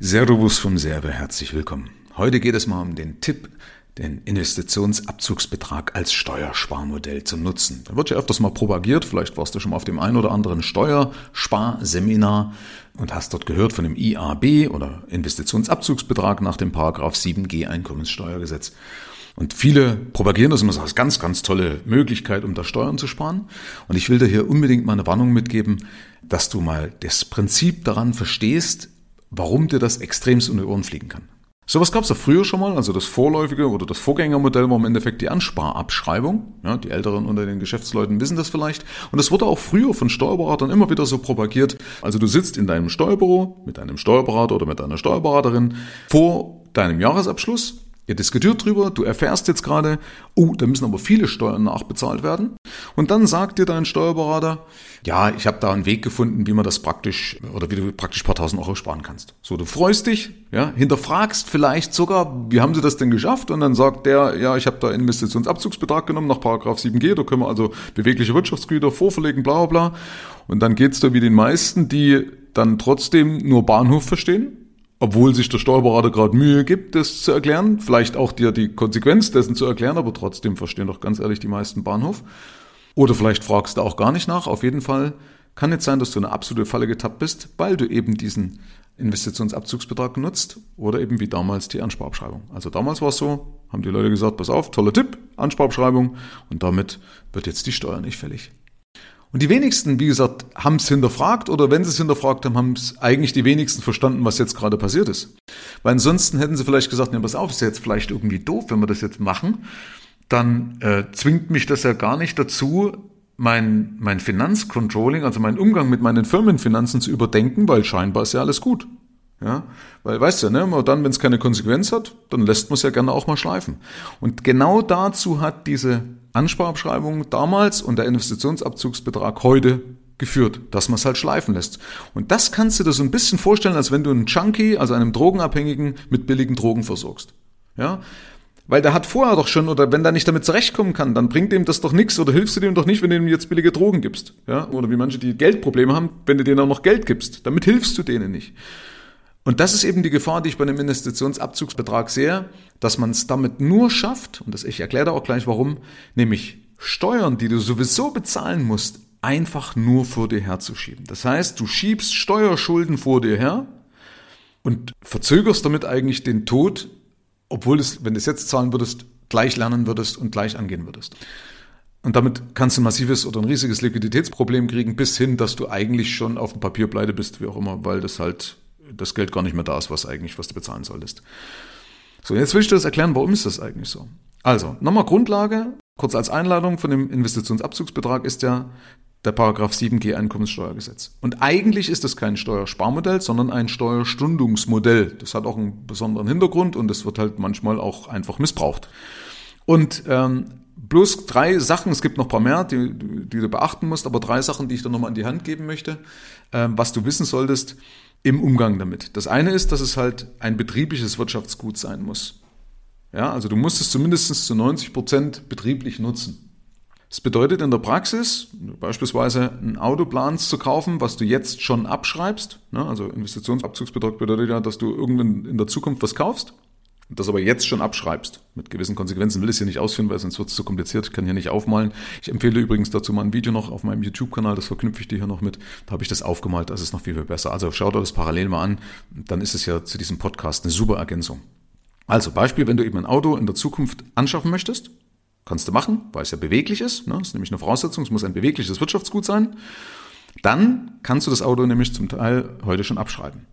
Servus vom Server, herzlich willkommen. Heute geht es mal um den Tipp, den Investitionsabzugsbetrag als Steuersparmodell zu nutzen. Da wird ja öfters mal propagiert, vielleicht warst du schon mal auf dem einen oder anderen Steuersparseminar und hast dort gehört von dem IAB oder Investitionsabzugsbetrag nach dem Paragraph 7g Einkommenssteuergesetz. Und viele propagieren das immer als ganz, ganz tolle Möglichkeit, um da Steuern zu sparen. Und ich will dir hier unbedingt mal eine Warnung mitgeben, dass du mal das Prinzip daran verstehst, warum dir das extremst um die Ohren fliegen kann. Sowas gab es ja früher schon mal, also das vorläufige oder das Vorgängermodell war im Endeffekt die Ansparabschreibung. Ja, die Älteren unter den Geschäftsleuten wissen das vielleicht. Und es wurde auch früher von Steuerberatern immer wieder so propagiert. Also du sitzt in deinem Steuerbüro mit deinem Steuerberater oder mit deiner Steuerberaterin vor deinem Jahresabschluss Ihr diskutiert drüber, du erfährst jetzt gerade, oh, da müssen aber viele Steuern nachbezahlt werden. Und dann sagt dir dein Steuerberater, ja, ich habe da einen Weg gefunden, wie man das praktisch oder wie du praktisch paar tausend Euro sparen kannst. So, du freust dich, ja, hinterfragst vielleicht sogar, wie haben sie das denn geschafft? Und dann sagt der, ja, ich habe da Investitionsabzugsbetrag genommen nach Paragraph 7g, da können wir also bewegliche Wirtschaftsgüter vorverlegen, bla bla bla. Und dann geht's da wie den meisten, die dann trotzdem nur Bahnhof verstehen obwohl sich der Steuerberater gerade Mühe gibt, das zu erklären, vielleicht auch dir die Konsequenz dessen zu erklären, aber trotzdem verstehen doch ganz ehrlich die meisten Bahnhof. Oder vielleicht fragst du auch gar nicht nach. Auf jeden Fall kann jetzt sein, dass du in eine absolute Falle getappt bist, weil du eben diesen Investitionsabzugsbetrag nutzt oder eben wie damals die Ansparabschreibung. Also damals war es so, haben die Leute gesagt, pass auf, toller Tipp, Ansparabschreibung und damit wird jetzt die Steuer nicht fällig. Und die wenigsten, wie gesagt, haben es hinterfragt oder wenn sie es hinterfragt haben, haben es eigentlich die wenigsten verstanden, was jetzt gerade passiert ist. Weil ansonsten hätten sie vielleicht gesagt, ja, pass auf, ist jetzt vielleicht irgendwie doof, wenn wir das jetzt machen. Dann äh, zwingt mich das ja gar nicht dazu, mein, mein Finanzcontrolling, also meinen Umgang mit meinen Firmenfinanzen zu überdenken, weil scheinbar ist ja alles gut. Ja, weil weißt du, ne, dann, wenn es keine Konsequenz hat, dann lässt man es ja gerne auch mal schleifen. Und genau dazu hat diese Ansparabschreibung damals und der Investitionsabzugsbetrag heute geführt, dass man es halt schleifen lässt. Und das kannst du dir so ein bisschen vorstellen, als wenn du einen Junkie, also einem Drogenabhängigen, mit billigen Drogen versorgst. Ja, weil der hat vorher doch schon, oder wenn der nicht damit zurechtkommen kann, dann bringt ihm das doch nichts oder hilfst du dem doch nicht, wenn du ihm jetzt billige Drogen gibst. Ja? Oder wie manche, die Geldprobleme haben, wenn du denen auch noch Geld gibst. Damit hilfst du denen nicht. Und das ist eben die Gefahr, die ich bei einem Investitionsabzugsbetrag sehe, dass man es damit nur schafft, und das, ich erkläre auch gleich warum, nämlich Steuern, die du sowieso bezahlen musst, einfach nur vor dir herzuschieben. Das heißt, du schiebst Steuerschulden vor dir her und verzögerst damit eigentlich den Tod, obwohl es, wenn du es jetzt zahlen würdest, gleich lernen würdest und gleich angehen würdest. Und damit kannst du ein massives oder ein riesiges Liquiditätsproblem kriegen, bis hin, dass du eigentlich schon auf dem Papier pleite bist, wie auch immer, weil das halt das Geld gar nicht mehr da ist, was eigentlich, was du bezahlen solltest. So, jetzt will ich dir das erklären, warum ist das eigentlich so? Also, nochmal Grundlage, kurz als Einladung von dem Investitionsabzugsbetrag ist ja der Paragraph 7g Einkommenssteuergesetz. Und eigentlich ist das kein Steuersparmodell, sondern ein Steuerstundungsmodell. Das hat auch einen besonderen Hintergrund und das wird halt manchmal auch einfach missbraucht. Und ähm, bloß drei Sachen, es gibt noch ein paar mehr, die, die du beachten musst, aber drei Sachen, die ich dir nochmal in die Hand geben möchte, ähm, was du wissen solltest, im Umgang damit. Das eine ist, dass es halt ein betriebliches Wirtschaftsgut sein muss. Ja, also du musst es zumindest zu 90 Prozent betrieblich nutzen. Das bedeutet in der Praxis, beispielsweise ein Auto planst zu kaufen, was du jetzt schon abschreibst. Ne, also Investitionsabzugsbetrag bedeutet ja, dass du irgendwann in der Zukunft was kaufst das aber jetzt schon abschreibst, mit gewissen Konsequenzen, will ich es hier nicht ausführen, weil sonst wird es zu kompliziert, ich kann hier nicht aufmalen. Ich empfehle übrigens dazu mal ein Video noch auf meinem YouTube-Kanal, das verknüpfe ich dir hier noch mit, da habe ich das aufgemalt, das ist noch viel, viel besser. Also schau dir das parallel mal an, dann ist es ja zu diesem Podcast eine super Ergänzung. Also Beispiel, wenn du eben ein Auto in der Zukunft anschaffen möchtest, kannst du machen, weil es ja beweglich ist, ne? das ist nämlich eine Voraussetzung, es muss ein bewegliches Wirtschaftsgut sein, dann kannst du das Auto nämlich zum Teil heute schon abschreiben.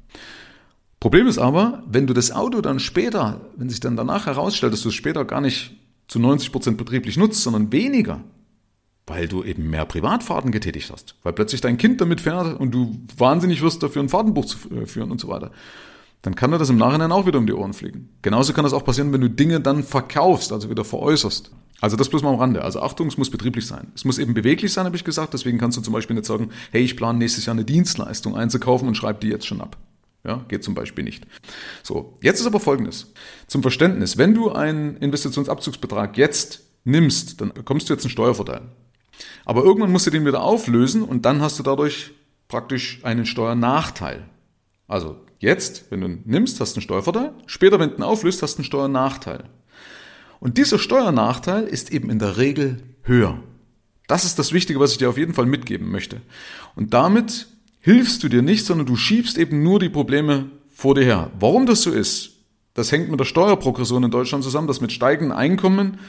Problem ist aber, wenn du das Auto dann später, wenn sich dann danach herausstellt, dass du es später gar nicht zu 90 Prozent betrieblich nutzt, sondern weniger, weil du eben mehr Privatfahrten getätigt hast, weil plötzlich dein Kind damit fährt und du wahnsinnig wirst, dafür ein Fahrtenbuch zu äh, führen und so weiter, dann kann dir das im Nachhinein auch wieder um die Ohren fliegen. Genauso kann das auch passieren, wenn du Dinge dann verkaufst, also wieder veräußerst. Also das bloß mal am Rande. Also Achtung, es muss betrieblich sein. Es muss eben beweglich sein, habe ich gesagt. Deswegen kannst du zum Beispiel nicht sagen, hey, ich plane nächstes Jahr eine Dienstleistung einzukaufen und schreib die jetzt schon ab. Ja, geht zum Beispiel nicht. So, jetzt ist aber Folgendes. Zum Verständnis, wenn du einen Investitionsabzugsbetrag jetzt nimmst, dann bekommst du jetzt einen Steuervorteil. Aber irgendwann musst du den wieder auflösen und dann hast du dadurch praktisch einen Steuernachteil. Also Jetzt, wenn du nimmst, hast du einen Steuervorteil. Später, wenn du ihn auflöst, hast du einen Steuernachteil. Und dieser Steuernachteil ist eben in der Regel höher. Das ist das Wichtige, was ich dir auf jeden Fall mitgeben möchte. Und damit hilfst du dir nicht, sondern du schiebst eben nur die Probleme vor dir her. Warum das so ist, das hängt mit der Steuerprogression in Deutschland zusammen, dass mit steigenden Einkommen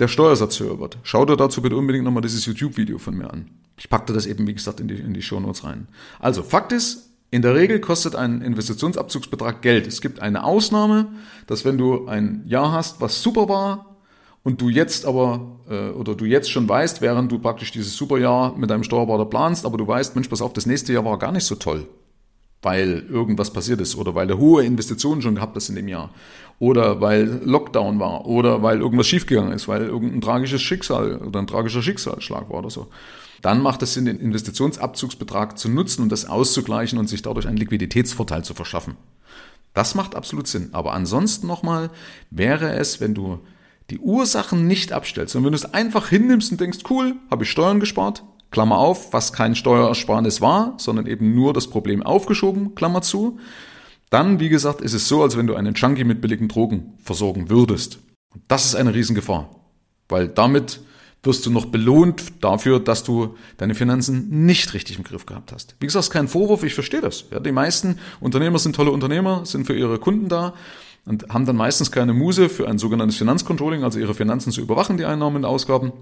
der Steuersatz höher wird. Schau dir dazu bitte unbedingt nochmal dieses YouTube-Video von mir an. Ich packte das eben, wie gesagt, in die, in die Shownotes rein. Also, Fakt ist, in der Regel kostet ein Investitionsabzugsbetrag Geld. Es gibt eine Ausnahme, dass wenn du ein Jahr hast, was super war, und du jetzt aber, äh, oder du jetzt schon weißt, während du praktisch dieses Superjahr mit deinem Steuerberater planst, aber du weißt, Mensch, pass auf, das nächste Jahr war gar nicht so toll weil irgendwas passiert ist oder weil du hohe Investitionen schon gehabt hast in dem Jahr oder weil Lockdown war oder weil irgendwas schiefgegangen ist, weil irgendein tragisches Schicksal oder ein tragischer Schicksalsschlag war oder so. Dann macht es Sinn, den Investitionsabzugsbetrag zu nutzen und das auszugleichen und sich dadurch einen Liquiditätsvorteil zu verschaffen. Das macht absolut Sinn. Aber ansonsten nochmal wäre es, wenn du die Ursachen nicht abstellst, sondern wenn du es einfach hinnimmst und denkst, cool, habe ich Steuern gespart, Klammer auf, was kein Steuerersparnis war, sondern eben nur das Problem aufgeschoben, Klammer zu. Dann, wie gesagt, ist es so, als wenn du einen Junkie mit billigen Drogen versorgen würdest. Und das ist eine Riesengefahr, weil damit wirst du noch belohnt dafür, dass du deine Finanzen nicht richtig im Griff gehabt hast. Wie gesagt, kein Vorwurf, ich verstehe das. Ja, die meisten Unternehmer sind tolle Unternehmer, sind für ihre Kunden da und haben dann meistens keine Muse für ein sogenanntes Finanzcontrolling, also ihre Finanzen zu überwachen, die Einnahmen und Ausgaben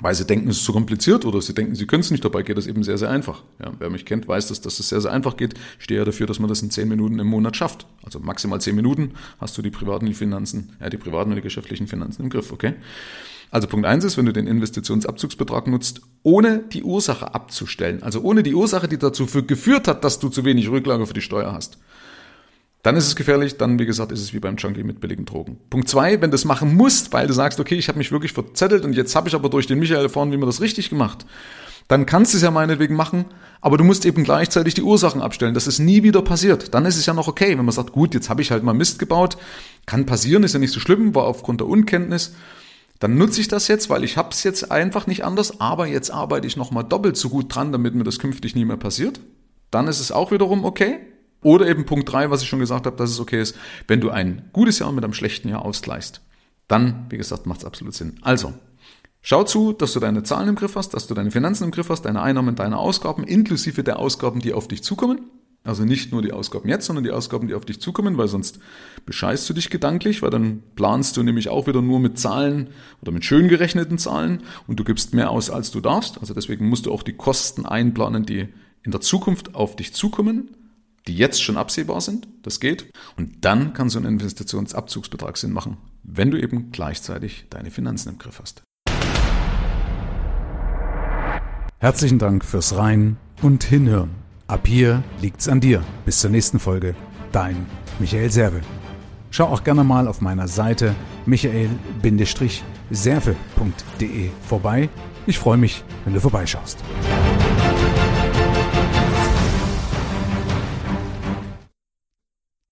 weil sie denken, es ist zu kompliziert oder sie denken, sie können es nicht. Dabei geht das eben sehr, sehr einfach. Ja, wer mich kennt, weiß, dass, dass es sehr, sehr einfach geht. Ich stehe ja dafür, dass man das in zehn Minuten im Monat schafft. Also maximal zehn Minuten hast du die privaten Finanzen, ja, die privaten und die geschäftlichen Finanzen im Griff, okay? Also Punkt eins ist, wenn du den Investitionsabzugsbetrag nutzt, ohne die Ursache abzustellen, also ohne die Ursache, die dazu geführt hat, dass du zu wenig Rücklage für die Steuer hast, dann ist es gefährlich, dann, wie gesagt, ist es wie beim Junkie mit billigen Drogen. Punkt zwei, wenn du es machen musst, weil du sagst, okay, ich habe mich wirklich verzettelt und jetzt habe ich aber durch den Michael erfahren, wie man das richtig gemacht, dann kannst du es ja meinetwegen machen, aber du musst eben gleichzeitig die Ursachen abstellen, dass es nie wieder passiert. Dann ist es ja noch okay, wenn man sagt, gut, jetzt habe ich halt mal Mist gebaut, kann passieren, ist ja nicht so schlimm, war aufgrund der Unkenntnis. Dann nutze ich das jetzt, weil ich habe es jetzt einfach nicht anders, aber jetzt arbeite ich nochmal doppelt so gut dran, damit mir das künftig nie mehr passiert. Dann ist es auch wiederum okay, oder eben Punkt drei, was ich schon gesagt habe, dass es okay ist, wenn du ein gutes Jahr mit einem schlechten Jahr ausgleichst. Dann, wie gesagt, macht es absolut Sinn. Also, schau zu, dass du deine Zahlen im Griff hast, dass du deine Finanzen im Griff hast, deine Einnahmen, deine Ausgaben, inklusive der Ausgaben, die auf dich zukommen. Also nicht nur die Ausgaben jetzt, sondern die Ausgaben, die auf dich zukommen, weil sonst bescheißt du dich gedanklich, weil dann planst du nämlich auch wieder nur mit Zahlen oder mit schön gerechneten Zahlen und du gibst mehr aus, als du darfst. Also deswegen musst du auch die Kosten einplanen, die in der Zukunft auf dich zukommen die jetzt schon absehbar sind. Das geht. Und dann kann so ein Investitionsabzugsbetrag Sinn machen, wenn du eben gleichzeitig deine Finanzen im Griff hast. Herzlichen Dank fürs Rein und Hinhören. Ab hier liegt's an dir. Bis zur nächsten Folge. Dein Michael Serve. Schau auch gerne mal auf meiner Seite michael-serve.de vorbei. Ich freue mich, wenn du vorbeischaust.